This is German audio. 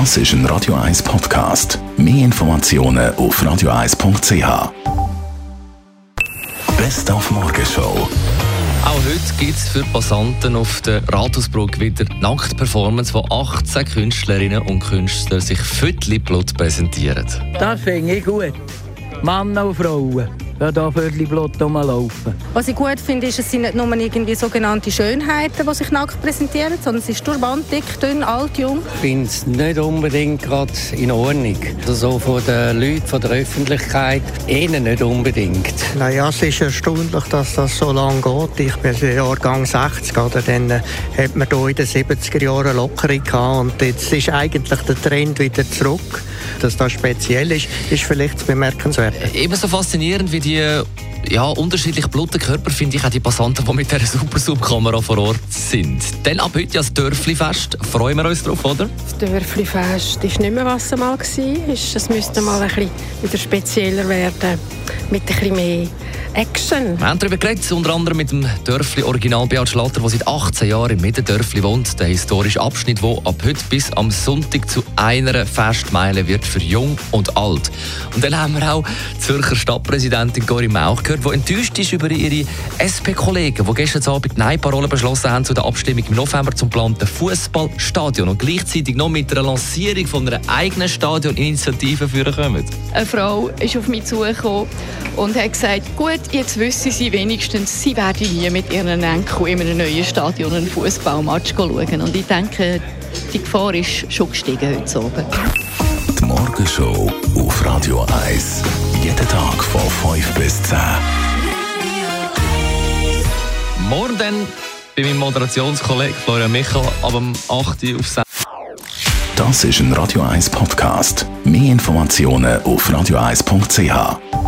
Das ist ein Radio 1 Podcast. Mehr Informationen auf radio1.ch. Best auf Morgenshow. Auch heute gibt es für Passanten auf der Rathausbrücke wieder Nacktperformance, wo 18 Künstlerinnen und Künstler sich Viertelblut präsentieren. Das finde ich gut. Männer und Frauen ja, da Viertelblut rumlaufen. Was ich gut finde, ist, es sind nicht nur irgendwie sogenannte Schönheiten, die sich nackt präsentieren, sondern es ist durchband, dick, dünn, alt, jung. Ich finde es nicht unbedingt gerade in Ordnung. Also von den Leuten, von der Öffentlichkeit, ihnen nicht unbedingt. Naja, es ist erstaunlich, dass das so lange geht. Ich bin Jahrgang 60, oder? dann äh, hat man hier in den 70er Jahren Lockerung gehabt und jetzt ist eigentlich der Trend wieder zurück. Dass das speziell ist, ist vielleicht bemerkenswert. Ebenso faszinierend wie die ja, unterschiedlich blutigen Körper finde ich auch die Passanten, die mit dieser super Subkamera vor Ort sind. Dann ab heute ja das Dörfli-Fest. Freuen wir uns drauf, oder? Das Dörfli-Fest ist nicht mehr, was es mal war. Es müsste mal ein bisschen wieder spezieller werden, mit ein bisschen mehr Action. Wir haben darüber geredet, unter anderem mit dem Dörfli Original Beat Schlatter, der seit 18 Jahren im Mittendörfli wohnt. Der historische Abschnitt, der ab heute bis am Sonntag zu einer Festmeile wird für Jung und Alt. Und dann haben wir auch die Zürcher Stadtpräsidentin Gori Mauch gehört, die enttäuscht ist über ihre SP-Kollegen, die gestern Abend Nein-Parolen beschlossen haben zu der Abstimmung im November zum geplanten Fußballstadion und gleichzeitig noch mit der Lancierung von einer eigenen Stadioninitiative führen kommen. Eine Frau ist auf mich zugekommen und hat gesagt, gut, jetzt wissen sie wenigstens, sie werden nie mit ihren Enkeln in einem neuen Stadion einen Fußballmatch schauen. Und ich denke, die Gefahr ist schon gestiegen heute Abend. Die Morgenshow auf Radio 1. Jeden Tag von 5 bis 10. Morgen dann bei meinem Moderationskollegen Florian Michel ab dem 8 Uhr auf 6. Das ist ein Radio 1 Podcast. Mehr Informationen auf radio1.ch.